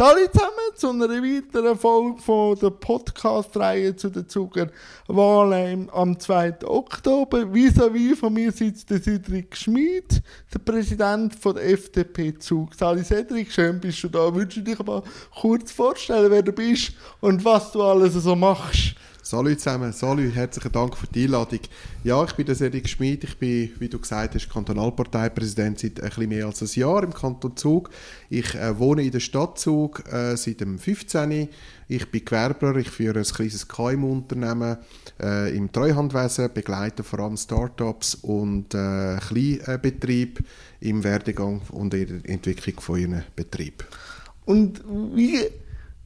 Salut zusammen zu einer weiteren Folge von der Podcast-Reihe zu den Zugerwahlen am 2. Oktober. Vis-à-vis von mir sitzt der Cedric Schmid, der Präsident von der FDP Zug. Salut Cedric, schön bist du da. Würdest du dich aber kurz vorstellen, wer du bist und was du alles so machst? Salut zusammen, salut, herzlichen Dank für die Einladung. Ja, ich bin der Cedric Schmid, ich bin, wie du gesagt hast, Kantonalparteipräsident seit ein bisschen mehr als einem Jahr im Kanton Zug. Ich äh, wohne in der Stadt Zug äh, seit dem 15. Ich bin Gewerbler, ich führe ein kleines KMU-Unternehmen äh, im Treuhandwesen, begleite vor allem Startups und äh, Kleinbetriebe im Werdegang und in der Entwicklung von ihren Betrieb. Und wie,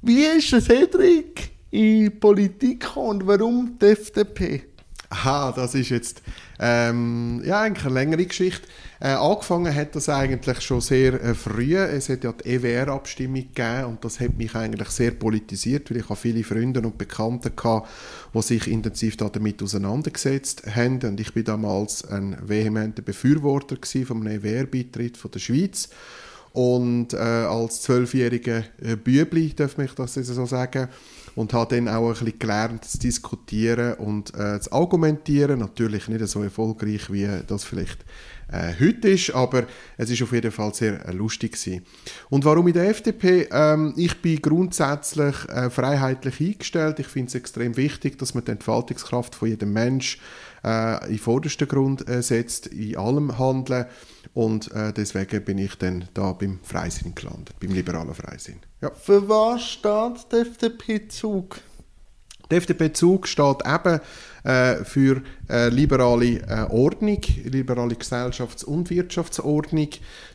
wie ist der Cedric in Politik und warum die FDP? Aha, das ist jetzt ähm, ja, eigentlich eine längere Geschichte. Äh, angefangen hat das eigentlich schon sehr äh, früh. Es hat ja die EWR-Abstimmung gegeben und das hat mich eigentlich sehr politisiert, weil ich habe viele Freunde und Bekannte hatte, die sich intensiv damit auseinandergesetzt haben. Und ich bin damals ein vehementer Befürworter von einem EWR-Beitritt der Schweiz. Und äh, als zwölfjähriger äh, Bübli, darf ich das so sagen, und habe dann auch ein bisschen gelernt zu diskutieren und äh, zu argumentieren. Natürlich nicht so erfolgreich, wie das vielleicht äh, heute ist, aber es ist auf jeden Fall sehr äh, lustig gewesen. Und warum in der FDP? Ähm, ich bin grundsätzlich äh, freiheitlich eingestellt. Ich finde es extrem wichtig, dass man die Entfaltungskraft von jedem Mensch äh, in vordersten Grund äh, setzt, in allem Handeln. Und äh, deswegen bin ich dann da beim Freisinn gelandet, beim liberalen Freisinn. Ja. Für was steht der FDP-Zug? Der FDP-Zug steht eben äh, für äh, liberale äh, Ordnung, liberale Gesellschafts- und Wirtschaftsordnung.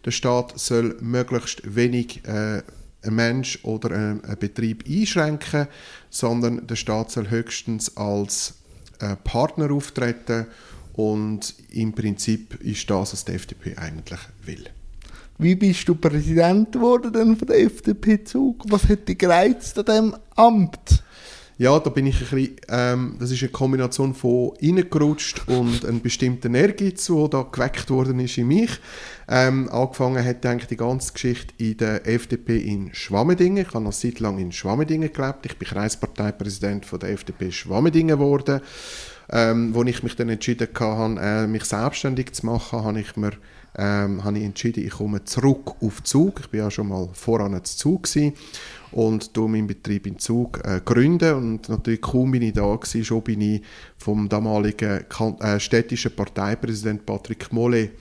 Der Staat soll möglichst wenig äh, ein Mensch oder ein, ein, Betrieb einschränken, sondern der Staat soll höchstens als äh, Partner auftreten und im Prinzip ist das, was die FDP eigentlich will. Wie bist du Präsident geworden von der FDP-Zug? Was hat dich gereizt an diesem Amt? Ja, da bin ich ein bisschen, ähm, das ist eine Kombination von reingerutscht und einem bestimmten Ehrgeiz, der da geweckt worden ist in mich. Ähm, angefangen hat eigentlich die ganze Geschichte in der FDP in Schwammendingen. Ich habe noch seit lang in Schwammendingen gelebt. Ich bin Kreisparteipräsident von der FDP Schwammendingen geworden. Ähm, wo ich mich dann entschieden hatte, äh, mich selbstständig zu machen, habe ich mir ähm, habe ich entschieden, ich komme zurück auf Zug. Ich war ja schon mal voran zu Zug und du meinen Betrieb in Zug äh, gründen und natürlich kaum bin ich da gewesen, schon bin ich vom damaligen äh, städtischen Parteipräsident Patrick Mollet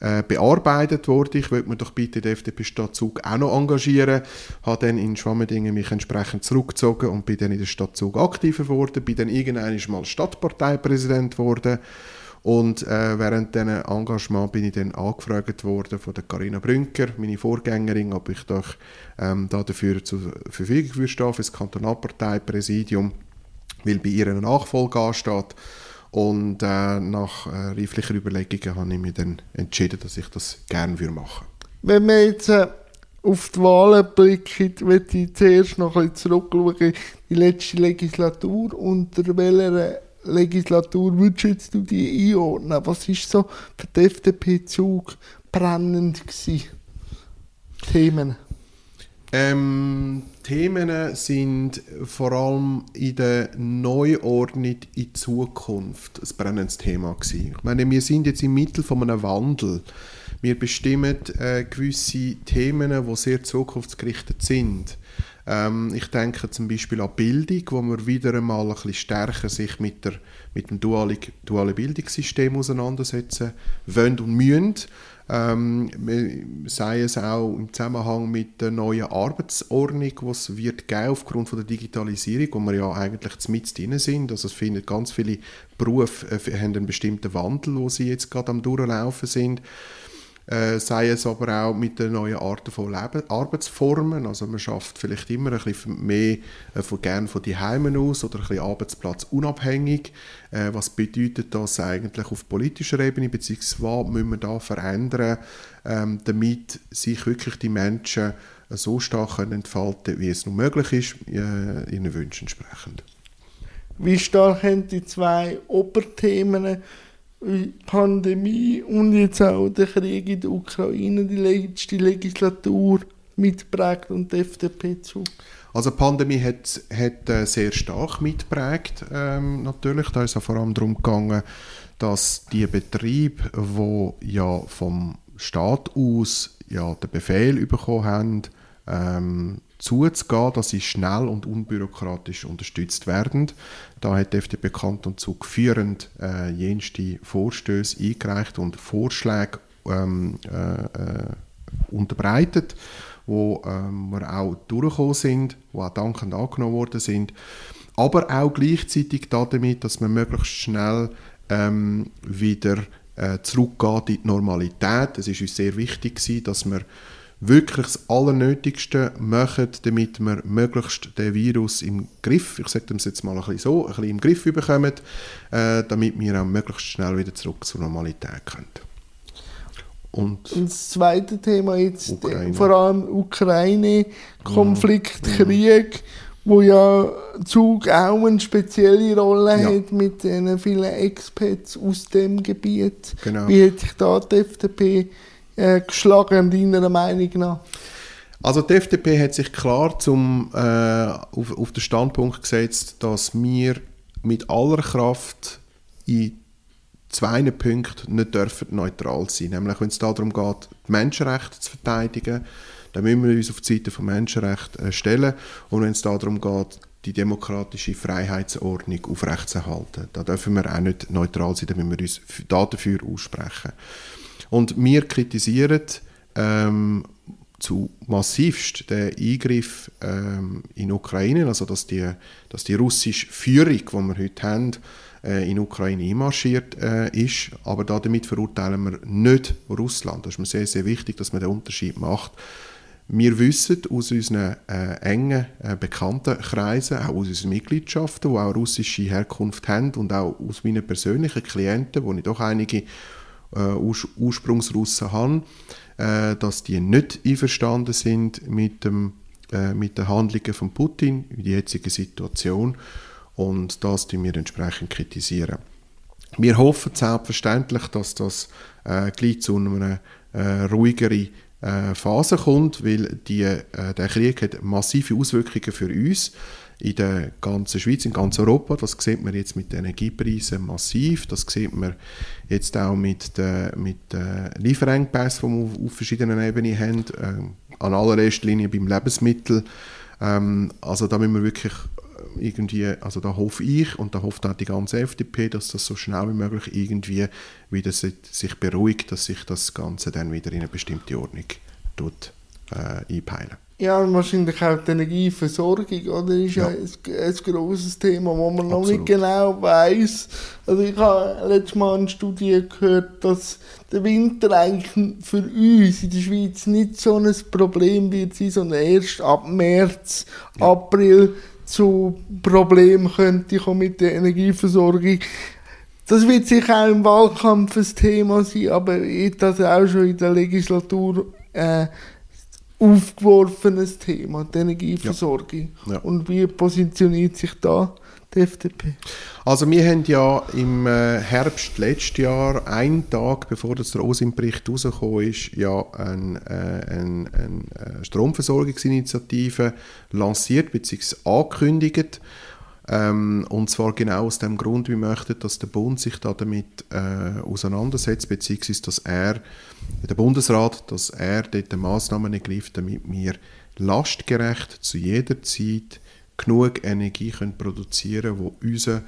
äh, bearbeitet wurde. Ich wollte mir doch bitte die FDP Stadt Zug auch noch engagieren. Habe dann in Schwammendingen mich entsprechend zurückgezogen und bin dann in der Stadt Zug aktiver geworden. Bin dann irgendwann mal Stadtparteipräsident geworden. Und äh, während diesem Engagement bin ich dann angefragt worden von der Carina Brünker, meine Vorgängerin, ob ich doch ähm, da dafür zur Verfügung stehe, für das Kantonalparteipräsidium, weil bei ihr eine Nachfolge ansteht. Und äh, nach äh, reiflicher Überlegungen habe ich mich dann entschieden, dass ich das gerne machen würde. Wenn wir jetzt äh, auf die Wahlen blicken, möchte ich zuerst noch ein bisschen zurückschauen, die letzte Legislatur, unter welcher Legislatur würdest du die einordnen? Was war so für die FDP-Zug brennend gewesen? Themen? Ähm, Themen sind vor allem in der Neuordnung in Zukunft ein brennendes Thema gewesen. Ich meine, wir sind jetzt im Mittel von einem Wandel. Wir bestimmen äh, gewisse Themen, die sehr zukunftsgerichtet sind. Ähm, ich denke zum Beispiel an Bildung, wo wir wieder einmal ein bisschen stärker sich mit, der, mit dem dualen, dualen Bildungssystem auseinandersetzen wollen und müssen. Ähm, sei es auch im Zusammenhang mit der neuen Arbeitsordnung, es wird geben aufgrund von der Digitalisierung, wo wir ja eigentlich mit drin sind. Also es findet ganz viele Berufe äh, haben einen bestimmten Wandel, wo sie jetzt gerade am durchlaufen sind äh, sei es aber auch mit den neuen Arten von Leben, Arbeitsformen. Also man schafft vielleicht immer ein bisschen mehr äh, von, gern von die Heimen aus oder ein bisschen arbeitsplatzunabhängig. Äh, was bedeutet das eigentlich auf politischer Ebene, beziehungsweise was müssen wir da verändern, ähm, damit sich wirklich die Menschen äh, so stark entfalten wie es nur möglich ist, äh, ihren Wünschen entsprechend. Wie stark haben die zwei Oberthemen Pandemie und jetzt auch der Krieg in der Ukraine, die letzte Legislatur mitprägt und die FDP zu? Also die Pandemie hat, hat äh, sehr stark mitprägt ähm, natürlich. Da ist es vor allem darum gegangen, dass die Betriebe, wo ja vom Staat aus ja den Befehl bekommen haben, ähm, zuzugehen, dass sie schnell und unbürokratisch unterstützt werden. Da hat die FDP Kanton Zug führend äh, jenste Vorstöße eingereicht und Vorschläge ähm, äh, äh, unterbreitet, wo ähm, wir auch durchgekommen sind, wo auch dankend angenommen worden sind, aber auch gleichzeitig damit, dass man möglichst schnell ähm, wieder äh, zurückgeht in die Normalität. Es ist uns sehr wichtig dass wir wirklich das Allernötigste machen, damit wir möglichst den Virus im Griff, ich sage das jetzt mal ein bisschen so, ein bisschen im Griff bekommen, äh, damit wir auch möglichst schnell wieder zurück zur Normalität können. Und, und das zweite Thema jetzt, Ukraine. vor allem Ukraine-Konflikt, ja. Krieg, wo ja Zug auch eine spezielle Rolle ja. hat mit den vielen Expats aus dem Gebiet. Genau. Wie hat sich da die FDP äh, geschlagen, deiner Meinung nach? Also die FDP hat sich klar zum, äh, auf, auf den Standpunkt gesetzt, dass wir mit aller Kraft in zwei Punkten nicht dürfen neutral sein Nämlich, wenn es darum geht, die Menschenrechte zu verteidigen, dann müssen wir uns auf die Seite des Menschenrechts äh, stellen. Und wenn es darum geht, die demokratische Freiheitsordnung aufrechtzuerhalten, da dürfen wir auch nicht neutral sein, dann müssen wir uns dafür aussprechen. Und wir kritisieren ähm, zu massivst den Eingriff ähm, in Ukraine, also dass die, dass die russische Führung, die wir heute haben, äh, in Ukraine einmarschiert äh, ist. Aber damit verurteilen wir nicht Russland. Das ist mir sehr, sehr wichtig, dass man den Unterschied macht. Wir wissen aus unseren äh, engen äh, Bekanntenkreisen, auch aus unseren Mitgliedschaften, die auch russische Herkunft haben und auch aus meinen persönlichen Klienten, wo ich doch einige äh, Ursprungsrussen habe, äh, dass die nicht einverstanden sind mit, dem, äh, mit den Handlungen von Putin in der jetzigen Situation und das die wir entsprechend kritisieren. Wir hoffen selbstverständlich, dass das äh, gleich zu einer äh, ruhigeren äh, Phase kommt, weil die, äh, der Krieg hat massive Auswirkungen für uns in der ganzen Schweiz, in ganz Europa. Das sieht man jetzt mit den Energiepreisen massiv. Das sieht man jetzt auch mit den, mit Lieferengpässen, die wir auf verschiedenen Ebenen haben. Ähm, an allererster Linie beim Lebensmittel. Ähm, also da müssen wir wirklich irgendwie, also da hoffe ich und da hofft auch die ganze FDP, dass das so schnell wie möglich irgendwie wieder sich beruhigt, dass sich das Ganze dann wieder in eine bestimmte Ordnung tut, äh, einpeilen. Ja, und wahrscheinlich auch die Energieversorgung, oder? Ist ja, ein, ein grosses Thema, wo man Absolut. noch nicht genau weiß. Also ich habe letztes Mal eine Studie gehört, dass der Winter eigentlich für uns in der Schweiz nicht so ein Problem wird sein, sondern erst ab März, ja. April zu Problemen könnte kommen mit der Energieversorgung. Das wird sicher auch im Wahlkampf ein Thema sein, aber das auch schon in der Legislatur äh, aufgeworfenes Thema, die Energieversorgung. Ja. Ja. Und wie positioniert sich da die FDP? Also wir haben ja im äh, Herbst letzten Jahr, einen Tag bevor das der OSIM-Bericht rausgekommen ist, ja eine äh, ein, ein äh, Stromversorgungsinitiative lanciert bzw. angekündigt. Ähm, und zwar genau aus dem Grund, wir möchten, dass der Bund sich da damit äh, auseinandersetzt, beziehungsweise dass er, der Bundesrat, dass er dort Massnahmen ergreift, damit wir lastgerecht zu jeder Zeit genug Energie können produzieren können, die unser,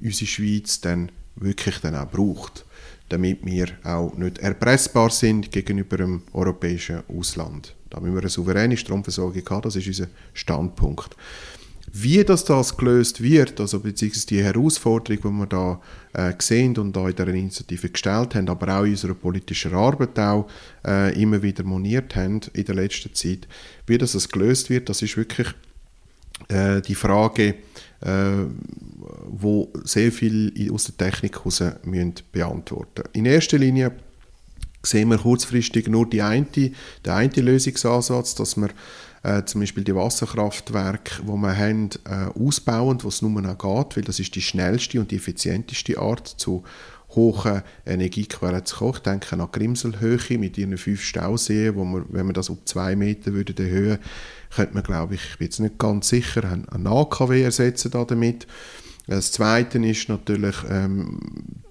unsere Schweiz dann wirklich dann auch braucht, damit wir auch nicht erpressbar sind gegenüber dem europäischen Ausland. Da müssen wir eine souveräne Stromversorgung haben, das ist unser Standpunkt. Wie das, das gelöst wird, also beziehungsweise die Herausforderung, die wir da äh, sehen und da in der Initiative gestellt haben, aber auch in unserer politischen Arbeit auch äh, immer wieder moniert haben in der letzten Zeit, wie das, das gelöst wird, das ist wirklich äh, die Frage, äh, wo sehr viel aus der Technik heraus müssen beantworten. In erster Linie sehen wir kurzfristig nur die eine, den einen Lösungsansatz, dass wir äh, zum Beispiel die Wasserkraftwerke, die wir haben, äh, ausbauen, was nur noch geht, weil das ist die schnellste und die effizienteste Art zu hohen Energiequellen zu kommen. Ich denke an Grimselhöhe mit ihren fünf Stauseen, wo man, wenn man das um zwei Meter würde erhöhen, könnte man, glaube ich, ich bin jetzt nicht ganz sicher, einen AKW ersetzen damit. Das Zweite ist natürlich, ähm,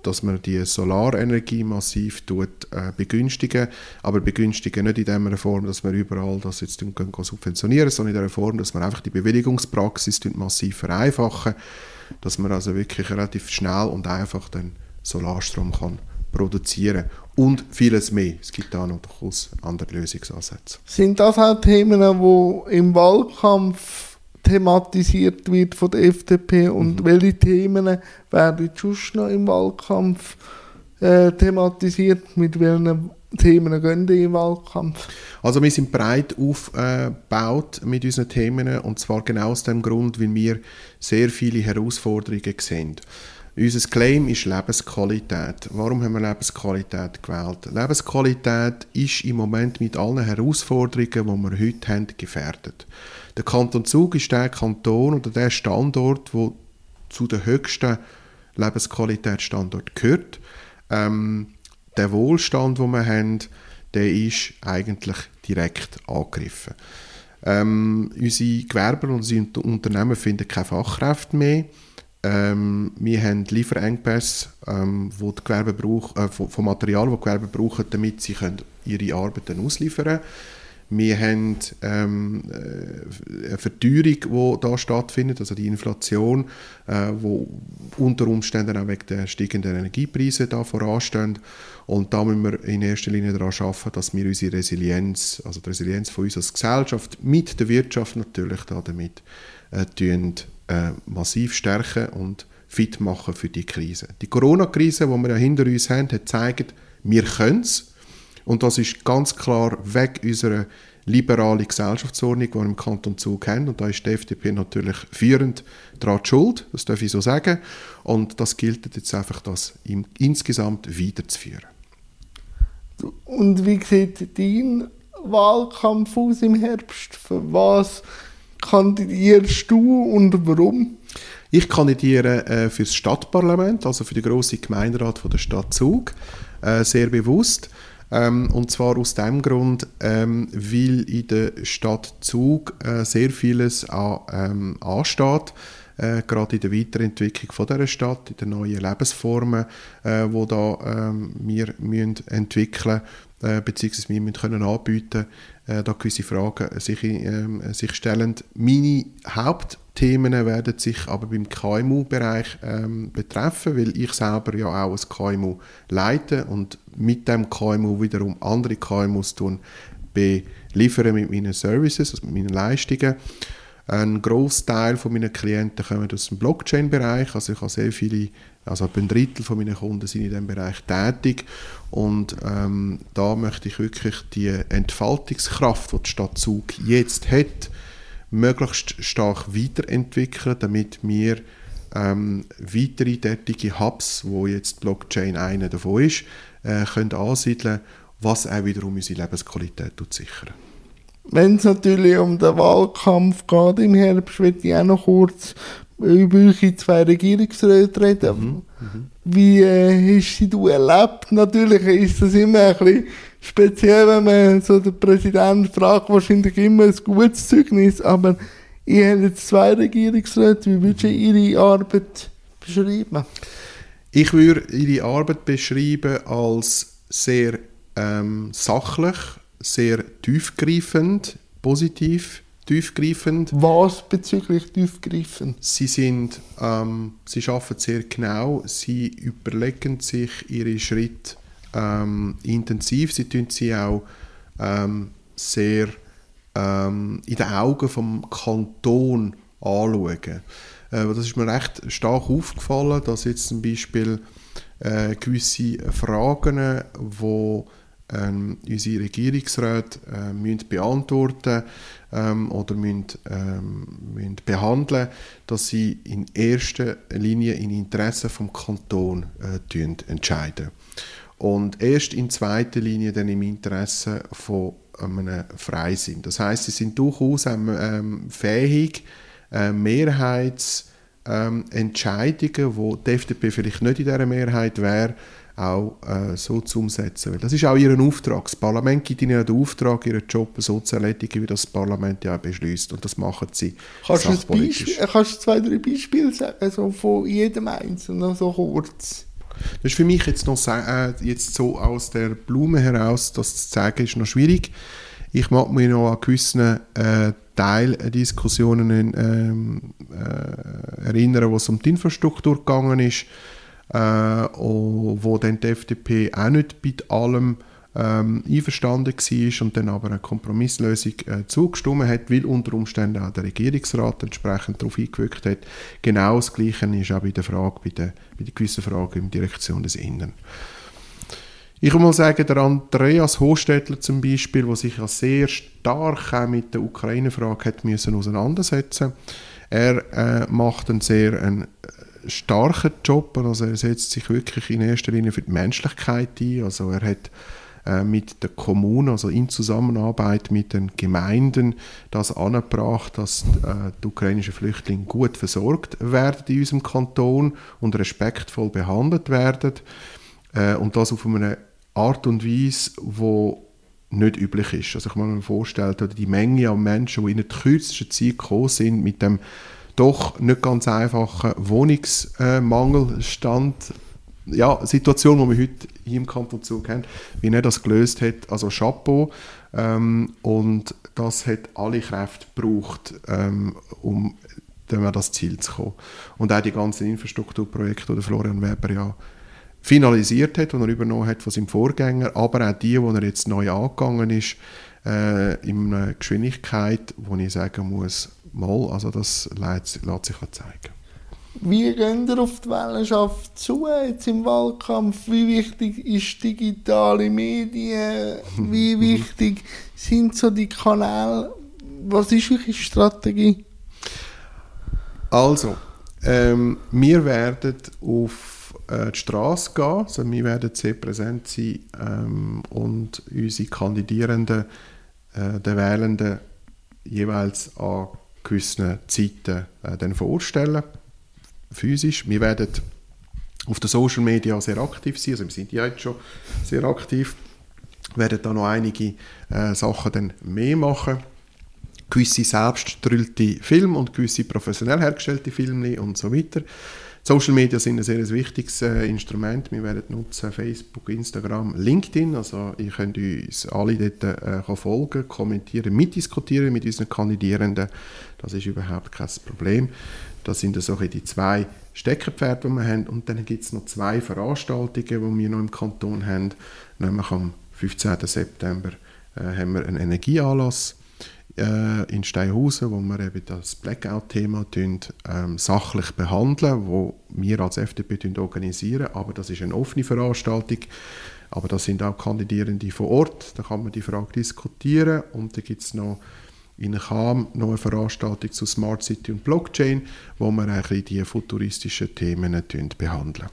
dass man die Solarenergie massiv tut, äh, begünstigen, aber begünstigen nicht in der Form, dass wir überall das jetzt können subventionieren, sondern in der Form, dass man einfach die Bewilligungspraxis massiv vereinfachen, dass man also wirklich relativ schnell und einfach den Solarstrom kann produzieren und vieles mehr. Es gibt da noch durchaus andere Lösungsansätze. Sind das auch Themen, die im Wahlkampf thematisiert wird von der FDP und mhm. welche Themen werden sonst noch im Wahlkampf äh, thematisiert, mit welchen Themen gehen die im Wahlkampf? Also wir sind breit aufgebaut mit unseren Themen und zwar genau aus dem Grund, weil wir sehr viele Herausforderungen sehen. Unser Claim ist Lebensqualität. Warum haben wir Lebensqualität gewählt? Lebensqualität ist im Moment mit allen Herausforderungen, die wir heute haben, gefährdet. Der Kanton Zug ist der Kanton oder der Standort, wo zu den höchsten Lebensqualitätsstandorten gehört. Ähm, der Wohlstand, den wir haben, der ist eigentlich direkt angegriffen. Ähm, unsere Gewerber und unsere Unternehmen finden keine Fachkräfte mehr. Ähm, wir haben Lieferengpässe ähm, wo die Gewerbe brauch, äh, von, von Material, das die Gewerbe brauchen, damit sie können ihre Arbeiten ausliefern können. Wir haben ähm, äh, eine Verteuerung, die da stattfindet, also die Inflation, äh, unter Umständen auch wegen der steigenden Energiepreise da voranstehen. Und da müssen wir in erster Linie daran arbeiten, dass wir unsere Resilienz, also die Resilienz von uns als Gesellschaft, mit der Wirtschaft natürlich da damit, äh, äh, massiv stärken und fit machen für die Krise. Die Corona-Krise, die wir ja hinter uns haben, hat gezeigt, wir können es und das ist ganz klar weg unserer liberalen Gesellschaftsordnung, die wir im Kanton Zug haben. Und da ist die FDP natürlich führend daran schuld, das darf ich so sagen. Und das gilt jetzt einfach, das im, insgesamt weiterzuführen. Und wie sieht dein Wahlkampf aus im Herbst? Für was kandidierst du und warum? Ich kandidiere äh, für das Stadtparlament, also für den grossen Gemeinderat von der Stadt Zug, äh, sehr bewusst. Ähm, und zwar aus dem Grund, ähm, weil in der Stadt Zug äh, sehr vieles an, ähm, ansteht. Äh, gerade in der Weiterentwicklung von dieser Stadt, in den neuen Lebensformen, äh, wo da ähm, wir müssen entwickeln äh, beziehungsweise wir müssen können anbieten, äh, da gewisse Fragen sich, äh, sich stellen. Meine Hauptthemen werden sich aber beim KMU-Bereich ähm, betreffen, weil ich selber ja auch ein KMU leite und mit dem KMU wiederum andere KMUs tun, beliefern mit meinen Services, also mit meinen Leistungen. Ein Großteil von meinen Klienten kommen aus dem Blockchain-Bereich, also ich habe sehr viele, also ein Drittel von meinen Kunden sind in diesem Bereich tätig und ähm, da möchte ich wirklich die Entfaltungskraft, die die Stadt Zug jetzt hat, möglichst stark weiterentwickeln, damit wir ähm, weitere tätige Hubs, wo jetzt Blockchain einer davon ist, äh, können ansiedeln, was auch wiederum unsere Lebensqualität sichern. Wenn es natürlich um den Wahlkampf geht im Herbst, würde ich auch noch kurz über eure zwei Regierungsräte reden. Mhm. Wie äh, hast du erlebt? Natürlich ist das immer ein bisschen speziell, wenn man so den Präsidenten fragt, wahrscheinlich immer ein gutes Zeugnis, aber ihr habt jetzt zwei Regierungsräte, wie würdest du ihre Arbeit beschreiben? Ich würde ihre Arbeit beschreiben als sehr ähm, sachlich, sehr tiefgreifend, positiv tiefgreifend. Was bezüglich tiefgreifend? Sie sind, ähm, sie arbeiten sehr genau, sie überlegen sich ihre Schritte ähm, intensiv, sie tun sie auch ähm, sehr ähm, in den Augen vom Kanton anschauen. Äh, das ist mir recht stark aufgefallen, dass jetzt zum Beispiel äh, gewisse Fragen, wo ähm, unsere Regierungsräte äh, müssen beantworten ähm, oder müssen, ähm, müssen behandeln, dass sie in erster Linie in Interesse vom Kanton äh, entscheiden und erst in zweiter Linie dann im Interesse von einem Freisinn. Das heißt, sie sind durchaus ähm, fähig, äh, Mehrheits ähm, wo die FDP vielleicht nicht in dieser Mehrheit wäre, auch äh, so zu umsetzen. Weil das ist auch ihr Auftrag. Das Parlament gibt ihnen den Auftrag, ihren Job so zu erledigen, wie das Parlament ja beschließt. Und das machen sie kannst du, Beispiel, kannst du zwei, drei Beispiele sagen, also von jedem Einzelnen, so kurz? Das ist für mich jetzt noch äh, jetzt so aus der Blume heraus, das zu sagen, ist noch schwierig. Ich mag mich noch an gewissen äh, Teildiskussionen ähm, äh, erinnern, wo es um die Infrastruktur gegangen ist äh, wo dann die FDP auch nicht bei allem ähm, einverstanden war und dann aber eine Kompromisslösung äh, zugestimmt hat, weil unter Umständen auch der Regierungsrat entsprechend darauf eingewirkt hat. Genau das Gleiche ist auch bei der Frage, bei der, bei der gewissen Frage in Direktion des Innen. Ich würde mal sagen, der Andreas Hostetler zum Beispiel, der sich ja sehr stark mit der Ukraine-Frage auseinandersetzen er äh, macht einen sehr einen starken Job. Also er setzt sich wirklich in erster Linie für die Menschlichkeit ein. Also er hat äh, mit der Kommune, also in Zusammenarbeit mit den Gemeinden, das angebracht, dass äh, die ukrainischen Flüchtlinge gut versorgt werden in unserem Kanton und respektvoll behandelt werden. Äh, und das auf eine Art und Weise, wo nicht üblich ist. Also ich kann mir vorstellen, die Menge an Menschen, die in der kürzesten Zeit gekommen sind mit dem doch nicht ganz einfachen Wohnungsmangelstand, ja, Situation, die wir heute hier im Kanton Zug haben, wie er das gelöst hat, also Chapeau. Ähm, und das hat alle Kräfte gebraucht, ähm, um an das Ziel zu kommen. Und auch die ganzen Infrastrukturprojekte, die Florian Weber ja finalisiert hat und er übernommen hat von seinem Vorgänger, aber auch die, die er jetzt neu angegangen ist, äh, in einer Geschwindigkeit, wo ich sagen muss, mal, also das lässt, lässt sich zeigen. Wie gehen ihr auf die Wellenschaft zu jetzt im Wahlkampf? Wie wichtig ist digitale Medien? Wie wichtig sind so die Kanäle? Was ist eure Strategie? Also, ähm, wir werden auf äh, die Straße gehen, also wir werden sehr präsent sein ähm, und unsere Kandidierenden, äh, den Wählenden jeweils an gewissen Zeiten äh, dann vorstellen, physisch. Wir werden auf den Social Media sehr aktiv sein, also wir sind ja jetzt schon sehr aktiv, wir werden da noch einige äh, Sachen dann mehr machen, gewisse selbst Filme und gewisse professionell hergestellte Filme und so weiter. Social Media sind ein sehr wichtiges äh, Instrument. Wir werden nutzen Facebook, Instagram, LinkedIn. Also ihr könnt uns alle dort äh, folgen, kommentieren, mitdiskutieren mit unseren Kandidierenden. Das ist überhaupt kein Problem. Das sind so die zwei Steckenpferde, die wir haben. Und dann gibt es noch zwei Veranstaltungen, die wir noch im Kanton haben. Nämlich am 15. September äh, haben wir einen Energieanlass in Steinhausen, wo wir eben das Blackout-Thema ähm, sachlich behandeln, wo wir als FDP organisieren, aber das ist eine offene Veranstaltung. Aber da sind auch Kandidierende vor Ort, da kann man die Frage diskutieren und da gibt es noch in Cham noch eine Veranstaltung zu Smart City und Blockchain, wo wir ein die futuristischen Themen behandeln.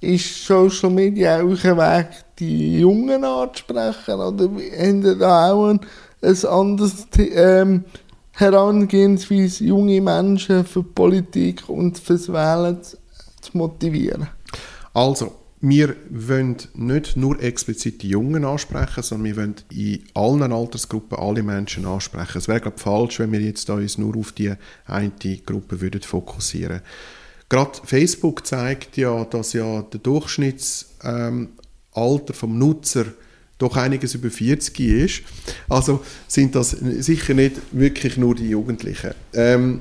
Ist Social Media auch ein Weg, die Jungen anzusprechen? Oder haben da auch einen ein anderes ähm, Herangehensweise, junge Menschen für Politik und fürs Wählen zu, motivieren? Also, wir wollen nicht nur explizit die Jungen ansprechen, sondern wir wollen in allen Altersgruppen alle Menschen ansprechen. Es wäre glaube falsch, wenn wir jetzt uns nur auf die eine Gruppe würden fokussieren. Gerade Facebook zeigt ja, dass ja der Durchschnittsalter ähm, vom Nutzer doch einiges über 40 ist. Also sind das sicher nicht wirklich nur die Jugendlichen. Ähm,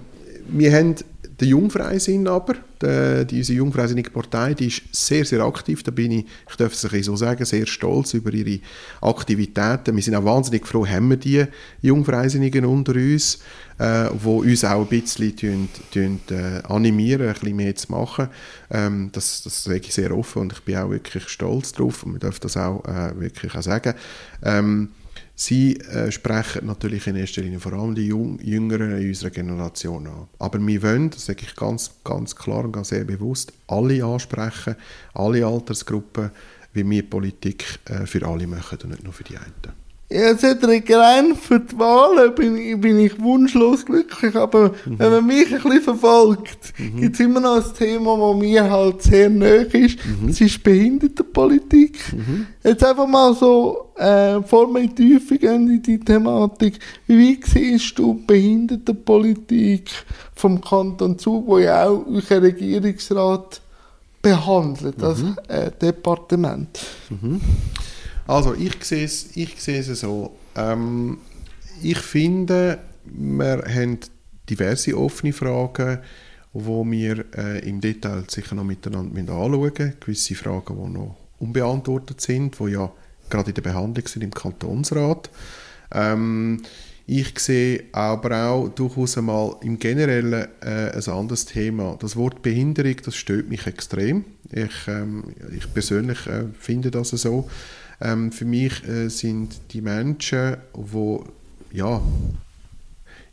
wir haben den Jungfreisinn aber, die, diese Jungfreisinnige Partei, die ist sehr, sehr aktiv. Da bin ich, ich darf es so sagen, sehr stolz über ihre Aktivitäten. Wir sind auch wahnsinnig froh, haben wir die Jungfreisinnigen unter uns, äh, wo uns auch ein bisschen tun, tun, äh, animieren, ein bisschen mehr zu machen. Ähm, das, das sage ich sehr offen und ich bin auch wirklich stolz drauf und wir dürfen das auch äh, wirklich auch sagen. Ähm, Sie äh, sprechen natürlich in erster Linie vor allem die Jung Jüngeren in unserer Generation an. Aber wir wollen, das sage ich ganz, ganz klar und ganz sehr bewusst, alle ansprechen, alle Altersgruppen, wie wir Politik äh, für alle machen und nicht nur für die einen. Ja, Cedric, rein für die Wahlen bin ich, bin ich wunschlos glücklich, aber mhm. wenn man mich ein bisschen verfolgt, mhm. gibt es immer noch ein Thema, das mir halt sehr nahe ist, mhm. das ist Behindertenpolitik. Mhm. Jetzt einfach mal so, äh, vor wir in die Tiefe gehen in die Thematik, wie siehst du Behindertenpolitik vom Kanton Zug, wo ja auch euer Regierungsrat behandelt, das mhm. äh, Departement? Mhm. Also ich sehe es, ich sehe es so. Ähm, ich finde, wir haben diverse offene Fragen, wo wir äh, im Detail sicher noch miteinander anschauen müssen. Gewisse Fragen, die noch unbeantwortet sind, die ja gerade in der Behandlung sind im Kantonsrat. Ähm, ich sehe aber auch durchaus einmal im Generellen äh, ein anderes Thema. Das Wort Behinderung, das stört mich extrem. Ich, ähm, ich persönlich äh, finde das so. Ähm, für mich äh, sind die Menschen, wo ja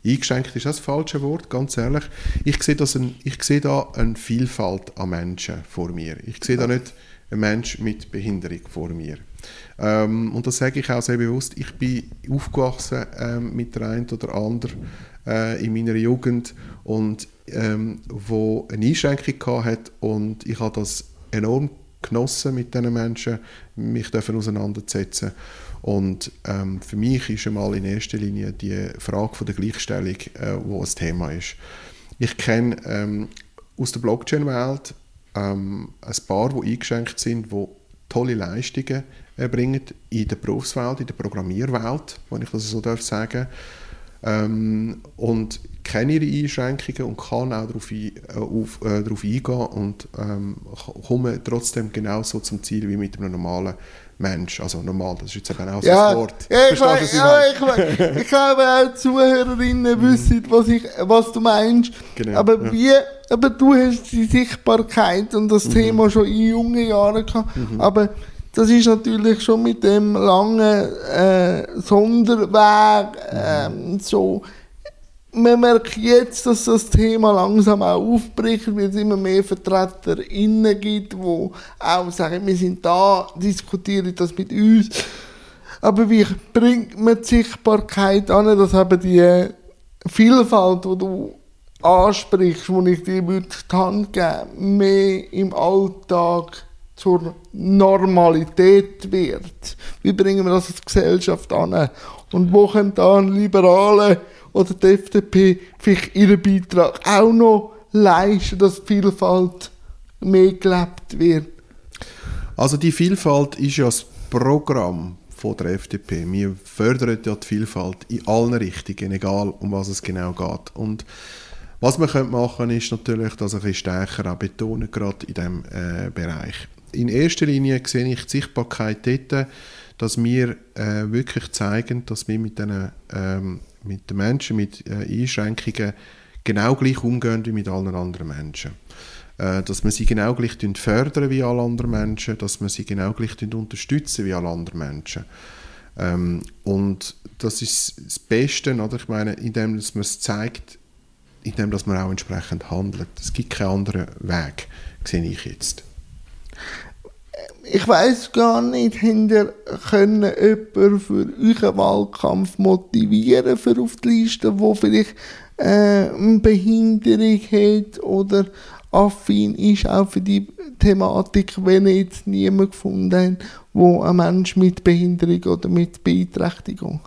eingeschränkt ist das falsche Wort, ganz ehrlich. Ich sehe, das ein, ich sehe da eine Vielfalt an Menschen vor mir. Ich sehe da nicht einen Mensch mit Behinderung vor mir. Ähm, und das sage ich auch sehr bewusst. Ich bin aufgewachsen ähm, mit der einen oder anderen äh, in meiner Jugend und ähm, wo eine Einschränkung hatte und ich habe das enorm genossen, mit diesen Menschen mich auseinanderzusetzen. Und ähm, für mich ist einmal in erster Linie die Frage von der Gleichstellung, äh, wo ein Thema ist. Ich kenne ähm, aus der Blockchain-Welt ähm, ein paar, die eingeschränkt sind, die tolle Leistungen erbringen in der Berufswelt, in der Programmierwelt, wenn ich das so darf sagen ähm, und kenne ihre Einschränkungen und kann auch darauf, ein, äh, auf, äh, darauf eingehen und ähm, komme trotzdem genauso zum Ziel wie mit einem normalen Mensch. Also normal, das ist jetzt eben auch so ja, ein Wort. Ja, ich, Verstehst, mein, ja, ich, mein, ich glaube auch die Zuhörerinnen mhm. wissen, was, ich, was du meinst. Genau, aber, ja. wie, aber du hast die Sichtbarkeit und das mhm. Thema schon in jungen Jahren gehabt. Mhm. Aber das ist natürlich schon mit dem langen äh, Sonderweg äh, so. Man merkt jetzt, dass das Thema langsam auch aufbricht, weil es immer mehr VertreterInnen gibt, die auch sagen, wir sind da, diskutieren das mit uns. Aber wie bringt man die Sichtbarkeit an, dass eben die Vielfalt, die du ansprichst, die ich dir die Hand geben mehr im Alltag zur Normalität wird. Wie bringen wir das als Gesellschaft an? Und wo können dann Liberale oder die FDP vielleicht ihren Beitrag auch noch leisten, dass die Vielfalt mehr gelebt wird? Also die Vielfalt ist ja das Programm von der FDP. Wir fördern ja die Vielfalt in allen Richtungen, egal um was es genau geht. Und was man machen könnte, ist natürlich das ein stärker auch betonen, gerade in diesem äh, Bereich in erster Linie sehe ich die Sichtbarkeit dort, dass wir äh, wirklich zeigen, dass wir mit, den, ähm, mit den Menschen mit äh, Einschränkungen genau gleich umgehen wie mit allen anderen Menschen. Äh, dass wir sie genau gleich fördern wie alle anderen Menschen, dass wir sie genau gleich unterstützen wie alle anderen Menschen. Ähm, und das ist das Beste, oder? ich meine, indem man es zeigt, indem man auch entsprechend handelt. Es gibt keinen anderen Weg, sehe ich jetzt ich weiß gar nicht, hinter können jemanden für euren Wahlkampf motivieren für auf die Liste, wo vielleicht äh, eine Behinderung hat oder affin ist auch für die Thematik, wenn ihr jetzt niemand gefunden habt, wo ein Mensch mit Behinderung oder mit Beeinträchtigung?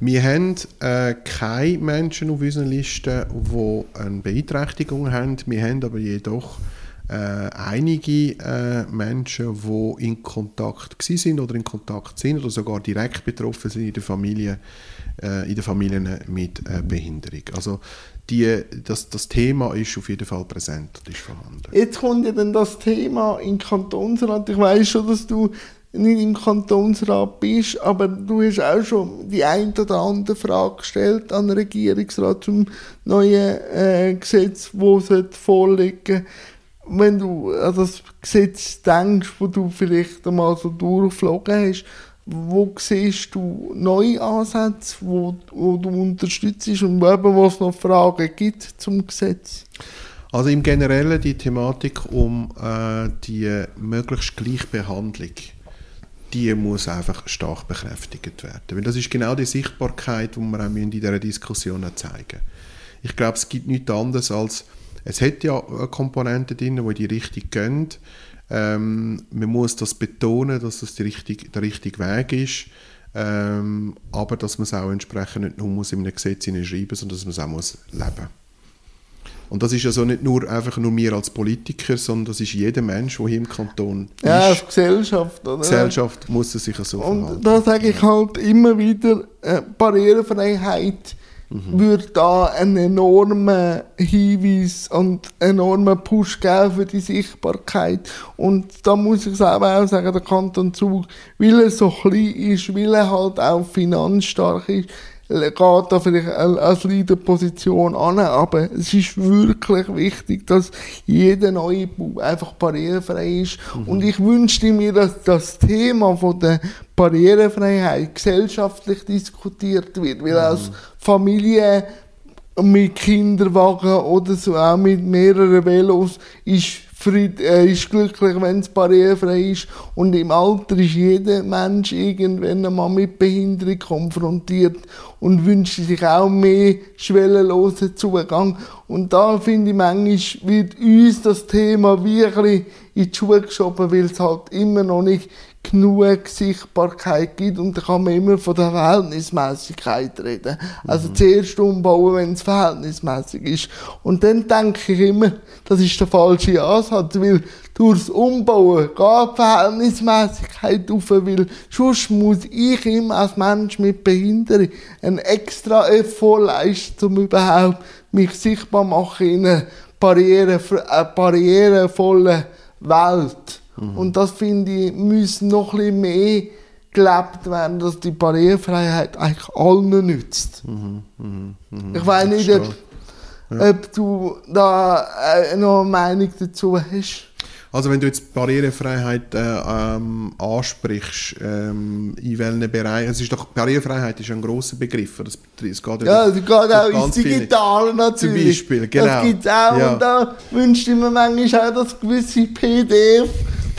Wir haben äh, keine Menschen auf unserer Liste, die eine Beeinträchtigung haben. Wir haben aber jedoch äh, einige äh, Menschen, die in Kontakt sind oder in Kontakt sind oder sogar direkt betroffen sind in der Familie, äh, in den Familien mit äh, Behinderung. Also die, das, das Thema ist auf jeden Fall präsent und ist vorhanden. Jetzt kommt ja dann das Thema in Kantonsrat. Ich weiß schon, dass du nicht im Kantonsrat bist, aber du hast auch schon die ein oder andere Frage gestellt an den Regierungsrat zum neuen äh, Gesetz, das vorliegen wenn du an das Gesetz denkst, wo du vielleicht einmal so durchgeflogen hast, wo siehst du neue Ansätze, wo, wo du unterstützt und eben, wo es noch Fragen gibt zum Gesetz? Also im Generellen die Thematik um äh, die möglichst Gleichbehandlung. die muss einfach stark bekräftigt werden. Weil das ist genau die Sichtbarkeit, die wir auch in dieser Diskussion zeigen Ich glaube, es gibt nichts anderes als, es hat ja Komponenten drin, die in die Richtung gehen. Ähm, man muss das betonen, dass das die richtig, der richtige Weg ist. Ähm, aber dass man es auch entsprechend nicht nur muss in einem Gesetz schreiben sondern dass man es auch muss leben und das ist also nicht nur einfach nur wir als Politiker, sondern das ist jeder Mensch, der hier im Kanton ja, ist. Ja, Gesellschaft. Oder? Gesellschaft muss sich so Und verhalten. da sage ich halt immer wieder, äh, Barrierefreiheit mhm. würde da einen enormen Hinweis und einen enormen Push geben für die Sichtbarkeit. Und da muss ich selber auch sagen, der Kanton Zug, weil er so klein ist, weil er halt auch finanzstark ist, geht da vielleicht als Leaderposition an, aber es ist wirklich wichtig, dass jeder neue Bau einfach barrierefrei ist. Mhm. Und ich wünschte mir, dass das Thema von der Barrierefreiheit gesellschaftlich diskutiert wird, weil mhm. als Familie mit Kinderwagen oder so auch mit mehreren Velos ist Fried, äh, ist glücklich, wenn es barrierefrei ist. Und im Alter ist jeder Mensch irgendwann einmal mit Behinderung konfrontiert und wünscht sich auch mehr schwellenlosen Zugang. Und da finde ich, manchmal wird uns das Thema wirklich in die Schuhe geschoben, weil es halt immer noch nicht genug Sichtbarkeit gibt und da kann man immer von der Verhältnismäßigkeit reden. Also mhm. zuerst umbauen, wenn es verhältnismäßig ist. Und dann denke ich immer, das ist der falsche Ansatz, weil durchs Umbauen geht die Verhältnismäßigkeit auf, weil sonst muss ich immer als Mensch mit Behinderung einen extra Effort leisten, um überhaupt mich sichtbar machen in einer äh, barrierevollen Welt. Mhm. Und das finde ich, muss noch ein mehr gelebt werden, dass die Barrierefreiheit eigentlich allen nützt. Mhm. Mhm. mhm. Ich weiß nicht, ob, ja. ob, du da äh, noch eine Meinung dazu hast. Also wenn du jetzt Barrierefreiheit äh, ähm, ansprichst, ähm, in welchen Bereichen, es ist doch, Barrierefreiheit ist ein grosser Begriff, das, es geht ja, es geht auch ins Digitale natürlich. Zum Beispiel, genau. Das gibt es auch ja. und da wünscht ich mir manchmal auch, dass gewisse PDF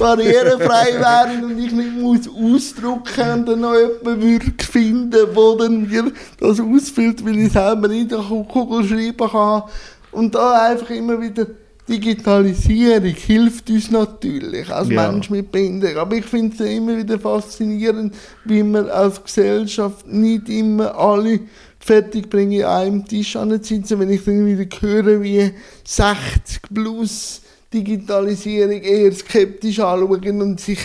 barrierefrei wären und ich nicht muss ausdrucken und dann noch jemanden finden, der dann mir das ausfüllt, weil ich selber nicht auf der Kugel schreiben kann. Und da einfach immer wieder Digitalisierung hilft uns natürlich als ja. Mensch mit Behinderung. Aber ich finde es immer wieder faszinierend, wie wir als Gesellschaft nicht immer alle fertig bringen, an einem Tisch ansitzen, wenn ich dann wieder höre, wie 60 plus Digitalisierung eher skeptisch anschauen und sich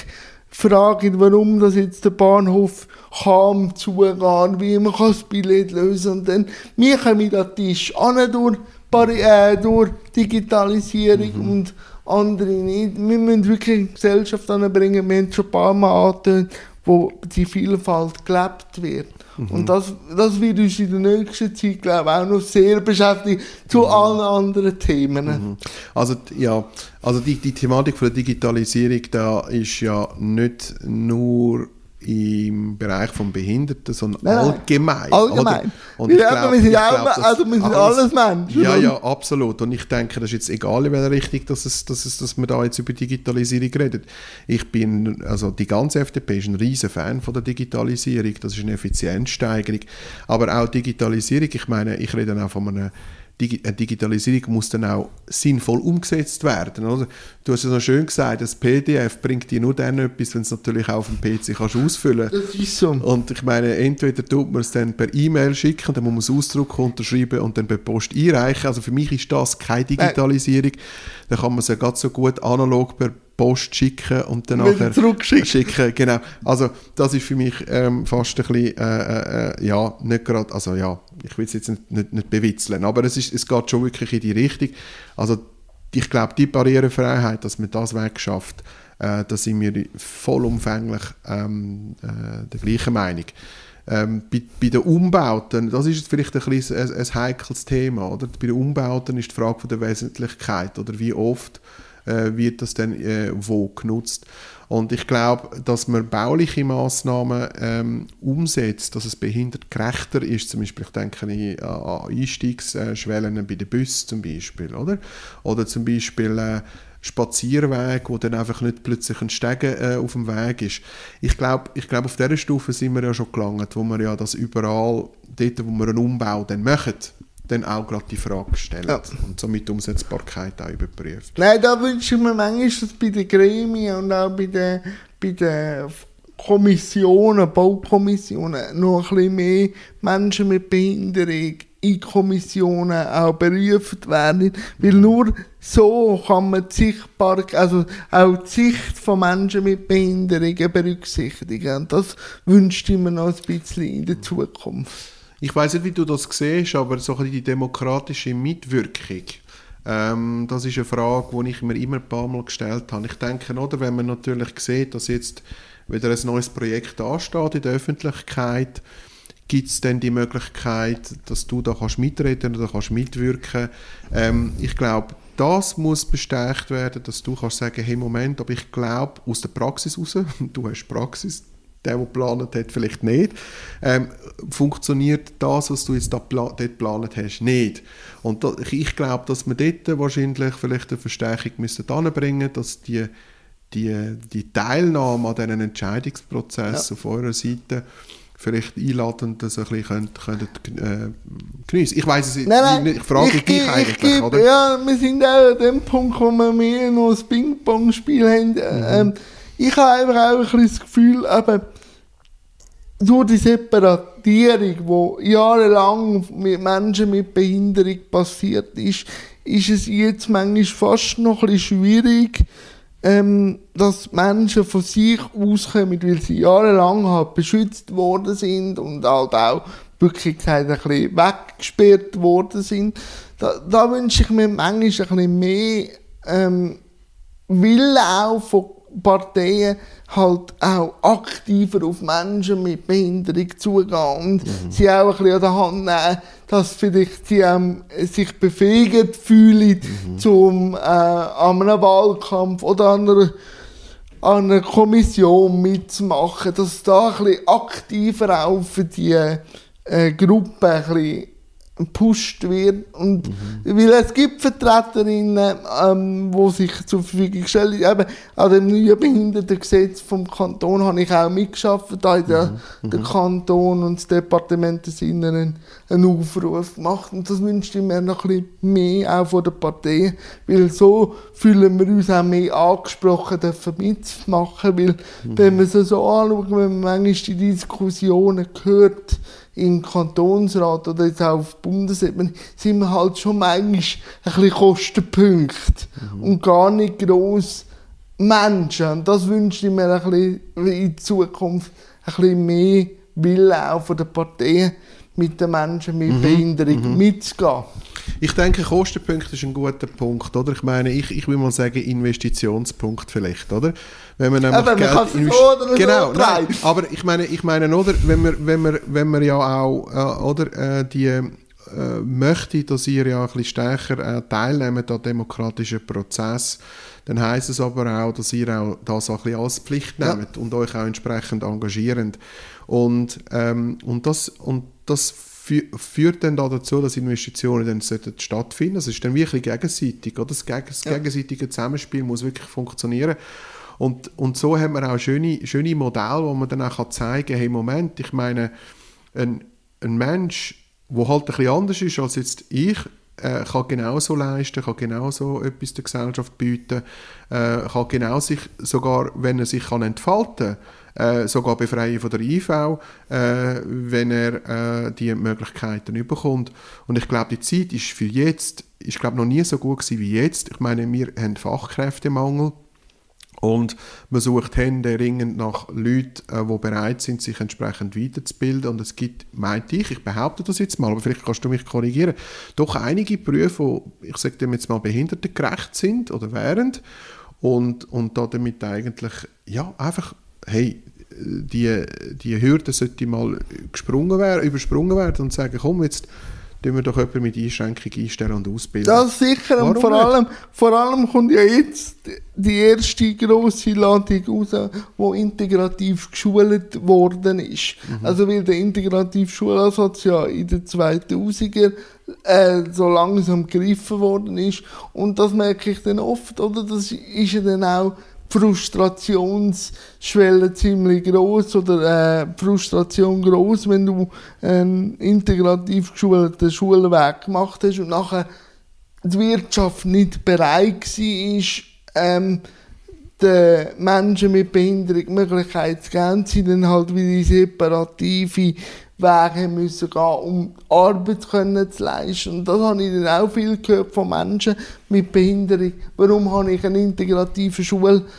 fragen, warum das jetzt der Bahnhof kaum zugehen, wie man das Billett lösen kann. Und dann, wir kommen an den Tisch an durch, äh, durch Digitalisierung mhm. und andere nicht. Wir müssen wirklich Gesellschaft anbringen, wir haben schon ein paar Mal angetönt, wo die Vielfalt gelebt wird. Mhm. Und das, das wird uns in der nächsten Zeit, glaube ich, auch noch sehr beschäftigen zu mhm. allen anderen Themen. Mhm. Also, ja, also die, die Thematik von der Digitalisierung, da ist ja nicht nur im Bereich von Behinderten, sondern nein, allgemein. Allgemein. Und ja, glaub, wir sind, glaub, also wir sind alles, alles Menschen. Ja, ja, absolut. Und ich denke, das ist jetzt egal, in welcher Richtung dass, es, dass, es, dass wir da jetzt über Digitalisierung reden. Ich bin, also die ganze FDP ist ein riesen Fan von der Digitalisierung. Das ist eine Effizienzsteigerung. Aber auch Digitalisierung, ich meine, ich rede auch von einem äh, Digitalisierung muss dann auch sinnvoll umgesetzt werden. Oder? Du hast ja so schön gesagt, das PDF bringt dir nur dann etwas, wenn es natürlich auch auf dem PC kannst ausfüllen Das ist so. Und ich meine, entweder tut man es dann per E-Mail schicken, dann muss man es ausdrucken, unterschreiben und dann per Post einreichen. Also für mich ist das keine Digitalisierung. Äh. Dann kann man es ja ganz so gut analog per Post schicken und dann nachher zurückschicken. Genau. Also das ist für mich ähm, fast ein bisschen, äh, äh, ja, nicht gerade, also ja, ich will es jetzt nicht, nicht, nicht bewitzeln, aber es, ist, es geht schon wirklich in die Richtung. Also ich glaube, die Barrierefreiheit, dass man das wegschafft, äh, da sind wir vollumfänglich ähm, äh, der gleichen Meinung. Ähm, bei, bei, den Umbauten, das ist vielleicht ein, bisschen ein, ein heikles Thema, oder? Bei den Umbauten ist die Frage von der Wesentlichkeit, oder wie oft äh, wird das dann äh, wo genutzt. Und ich glaube, dass man bauliche Maßnahmen ähm, umsetzt, dass es behindertgerechter ist, zum Beispiel, ich denke ich an Einstiegsschwellen bei den Bussen zum Beispiel, oder? Oder zum Beispiel äh, Spazierweg, wo dann einfach nicht plötzlich ein Stegen äh, auf dem Weg ist. Ich glaube, ich glaub, auf dieser Stufe sind wir ja schon gelangt, wo wir ja das überall, dort, wo wir einen Umbau dann machen, dann auch gerade die Frage stellen ja. und somit die Umsetzbarkeit auch überprüft. Nein, da wünsche ich mir manchmal, dass bei den Gremien und auch bei den, bei den Kommissionen, Baukommissionen, noch ein bisschen mehr Menschen mit Behinderung in Kommissionen auch berufen werden, weil nur so kann man die Sichtbarkeit, also auch die Sicht von Menschen mit Behinderungen berücksichtigen. Und das wünscht ich mir noch ein bisschen in der Zukunft. Ich weiß nicht, wie du das siehst, aber so die demokratische Mitwirkung, ähm, das ist eine Frage, die ich mir immer ein paar Mal gestellt habe. Ich denke, oder, wenn man natürlich sieht, dass jetzt wieder ein neues Projekt ansteht in der Öffentlichkeit, gibt es dann die Möglichkeit, dass du da kannst mitreden oder kannst mitwirken. Ähm, ich glaube, das muss bestärkt werden, dass du kannst sagen, hey Moment, aber ich glaube aus der Praxis raus, du hast Praxis, der, der geplant hat, vielleicht nicht, ähm, funktioniert das, was du jetzt da pla dort geplant hast, nicht. Und da, ich glaube, dass wir dort wahrscheinlich vielleicht eine Verstärkung müssen anbringen, dass die, die, die Teilnahme an diesen Entscheidungsprozess ja. auf eurer Seite vielleicht einladend das ein bisschen könnt, könnt, äh, geniessen Ich weiß es nein, nein, ich, ich frage ich, dich eigentlich, ich, oder? Ja, wir sind auch an dem Punkt, wo wir mehr noch ein Ping-Pong-Spiel haben. Mhm. Ähm, ich habe einfach auch ein das Gefühl, eben, durch die Separatierung, die jahrelang mit Menschen mit Behinderung passiert ist, ist es jetzt manchmal fast noch ein bisschen schwierig, ähm, dass Menschen von sich auskommen, weil sie jahrelang halt beschützt worden sind und halt auch wirklich gesagt ein bisschen weggesperrt worden sind. Da, da wünsche ich mir manchmal ein bisschen mehr ähm, Wille auch von Parteien halt auch aktiver auf Menschen mit Behinderung zugehen und mhm. sie auch ein bisschen an der Hand nehmen, dass vielleicht sie ähm, sich befähigt fühlen, mhm. zum äh, an einem Wahlkampf oder an einer, an einer Kommission mitzumachen, dass da ein bisschen aktiver auch für die äh, Gruppe ein bisschen gepusht wird. Und, mhm. Weil es gibt Vertreterinnen, ähm, die sich zur Verfügung stellen. Eben, an dem neuen Behindertengesetz vom Kanton habe ich auch mitgeschafft. Da hat ja mhm. der Kanton und das Departement des Inneren einen Aufruf gemacht. Und das wünschte ich mir noch ein bisschen mehr auch von der Partei. Weil so fühlen wir uns auch mehr angesprochen, dürfen mitmachen. Weil, mhm. wenn man es so anschaut, wenn man manchmal die Diskussionen hört, im Kantonsrat oder jetzt auch auf Bundesebene sind wir halt schon manchmal ein bisschen Kostenpunkt mhm. und gar nicht gross Menschen. Und das wünsche ich mir ein bisschen in Zukunft ein bisschen mehr Wille auch von den Parteien mit den Menschen mit mhm. Behinderung mhm. mitzugehen. Ich denke, Kostenpunkt ist ein guter Punkt, oder? Ich meine, ich, ich will mal sagen Investitionspunkt vielleicht, oder? Wenn man nämlich aber Geld investiert. Genau, so nein, aber ich meine, ich meine, oder? Wenn wir, wenn wir, wenn wir ja auch, äh, oder, äh, die äh, möchte, dass ihr ja ein bisschen stärker äh, teilnehmt an demokratischen Prozess, dann heißt es aber auch, dass ihr auch das auch ein bisschen als Pflicht nehmt ja. und euch auch entsprechend engagiert. Und, ähm, und das, und das führt dann dazu, dass Investitionen dann stattfinden Das ist dann wirklich gegenseitig. Oder? Das gegenseitige Zusammenspiel muss wirklich funktionieren. Und, und so haben wir auch schöne, schöne Modelle, wo man dann auch zeigen kann, hey, Moment, ich meine, ein, ein Mensch, der halt ein bisschen anders ist als jetzt ich, äh, kann genauso leisten, kann genauso etwas der Gesellschaft bieten, äh, kann genau sich, sogar wenn er sich kann entfalten kann, äh, sogar befreien von der IV, äh, wenn er äh, die Möglichkeiten bekommt. Und ich glaube, die Zeit ist für jetzt, ist glaube noch nie so gut gewesen wie jetzt. Ich meine, wir haben Fachkräftemangel. Und man sucht händeringend nach Leuten, äh, die bereit sind, sich entsprechend weiterzubilden. Und es gibt, meinte ich, ich behaupte das jetzt mal, aber vielleicht kannst du mich korrigieren, doch einige Berufe, die, ich sage dem jetzt mal, behindertengerecht sind oder wären. Und, und damit eigentlich, ja, einfach hey, die, die Hürde sollte mal gesprungen werden, übersprungen werden und sagen, komm, jetzt tun wir doch jemanden mit Einschränkung einstellen und ausbilden. Das sicher, und Warum vor nicht? allem, vor allem kommt ja jetzt die erste grosse Ladung raus, wo integrativ geschult worden ist. Mhm. Also weil der integrative Schulansatz ja in den 2000er äh, so langsam gegriffen worden ist. Und das merke ich dann oft, oder? Das ist ja dann auch die Frustrationsschwelle ziemlich groß oder äh, die Frustration groß, wenn du einen integrativ geschulten Schulweg gemacht hast und nachher die Wirtschaft nicht bereit war, ähm, den Menschen mit Behinderung die Möglichkeit zu geben, sie dann halt wieder in separative Wege müssen gehen, um Arbeit können zu leisten. Und das habe ich dann auch viel gehört von Menschen mit Behinderung. Warum habe ich einen integrativen Schulweg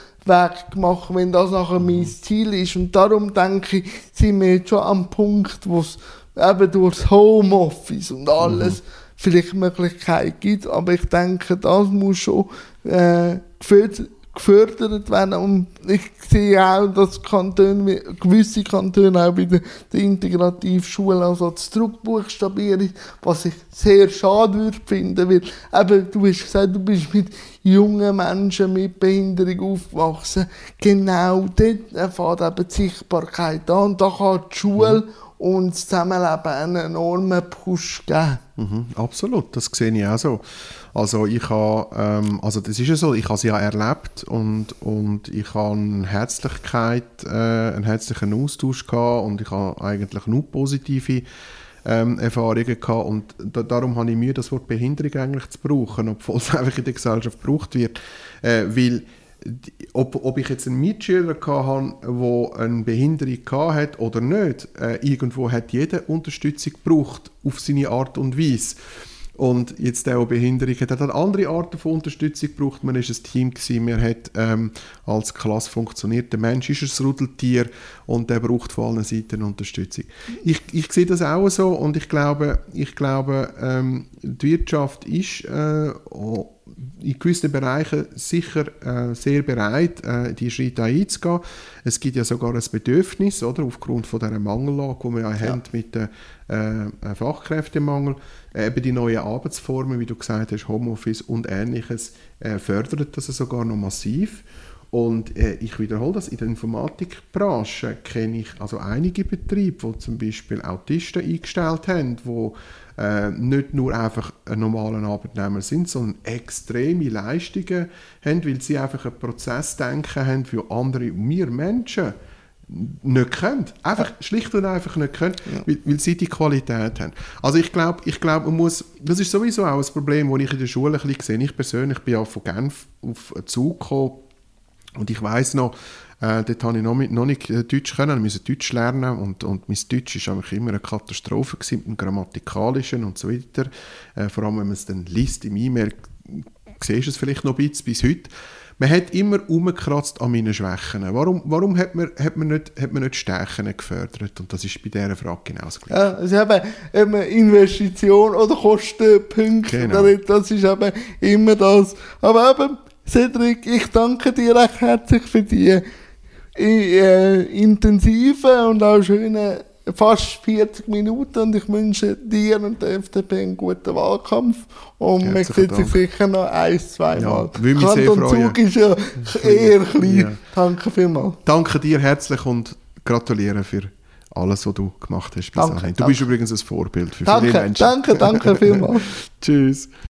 gemacht, wenn das nachher mein Ziel ist? Und darum denke ich, sind wir jetzt schon am Punkt, wo es eben durchs Homeoffice und alles vielleicht Möglichkeit gibt. Aber ich denke, das muss schon äh, gefördert, gefördert werden. Und ich sehe auch, dass Kantone, gewisse Kantone auch wieder den integrativen Schulansatz zurückbuchstabieren, was ich sehr schade würde finden, weil eben, du hast gesagt, du bist mit jungen Menschen mit Behinderung aufgewachsen. Genau dort fängt eben die Sichtbarkeit an. Und da kann die Schule und das Zusammenleben einen enormen Push geben. Mhm, absolut, das sehe ich auch so. Also ich habe, ähm, also das ist ja so, ich habe es ja erlebt und, und ich habe eine Herzlichkeit, äh, einen herzlichen Austausch gehabt und ich habe eigentlich nur positive ähm, Erfahrungen gehabt und da, darum habe ich Mühe, das Wort Behinderung eigentlich zu brauchen, obwohl es einfach in der Gesellschaft gebraucht wird, äh, weil ob, ob ich jetzt einen Mitschüler hatte, der eine Behinderung hatte oder nicht, äh, irgendwo hat jeder Unterstützung gebraucht, auf seine Art und Weise. Und jetzt der, der Behinderung hat, andere Arten von Unterstützung gebraucht. Man war ein Team, gewesen, man hat ähm, als Klasse funktioniert. Der Mensch ist ein Rudeltier und der braucht von allen Seiten Unterstützung. Ich, ich sehe das auch so und ich glaube, ich glaube ähm, die Wirtschaft ist äh, in gewissen Bereichen sicher äh, sehr bereit, äh, die Schritte einzugehen. Es gibt ja sogar ein Bedürfnis, oder, aufgrund von dieser Mangellage, die wir ja, haben mit dem äh, Fachkräftemangel, äh, eben die neuen Arbeitsformen, wie du gesagt hast, Homeoffice und Ähnliches, äh, fördert das sogar noch massiv. Und äh, ich wiederhole das, in der Informatikbranche kenne ich also einige Betriebe, die zum Beispiel Autisten eingestellt haben, die äh, nicht nur einfach ein normaler Arbeitnehmer sind, sondern extreme Leistungen haben, weil sie einfach ein Prozessdenken haben für andere, wir Menschen nicht können. Einfach, schlicht und einfach nicht können, weil, weil sie die Qualität haben. Also ich glaube, ich glaub, man muss, das ist sowieso auch ein Problem, das ich in der Schule ein bisschen sehe. Ich persönlich bin ja von Genf auf einen Zug gekommen und ich weiß noch, äh, dort habe ich noch, mit, noch nicht äh, Deutsch können, ich musste Deutsch lernen und, und mein Deutsch war eigentlich immer eine Katastrophe gewesen, mit dem Grammatikalischen und so weiter. Äh, vor allem, wenn man es dann liest im E-Mail, siehst du es vielleicht noch ein bisschen bis heute. Man hat immer umgekratzt an meinen Schwächen. Warum, warum hat, man, hat, man nicht, hat man nicht Stärken gefördert? Und das ist bei dieser Frage genauso gleich. Ja, es ist eben, eben Investition oder Kostenpunkte. Genau. Das ist eben immer das. Aber eben, Cedric, ich danke dir recht herzlich für die äh, intensiven und auch schönen fast 40 Minuten und ich wünsche dir und der FDP einen guten Wahlkampf und man Herzlichen sieht sich Dank. sicher noch ein, zwei Ja, Mal. würde mich sehr freuen. Zug ist ja eher klein. Ja. Danke vielmals. Danke dir herzlich und gratuliere für alles, was du gemacht hast bis dahin. Du danke. bist übrigens ein Vorbild für viele Danke, Menschen. danke, danke vielmals. Tschüss.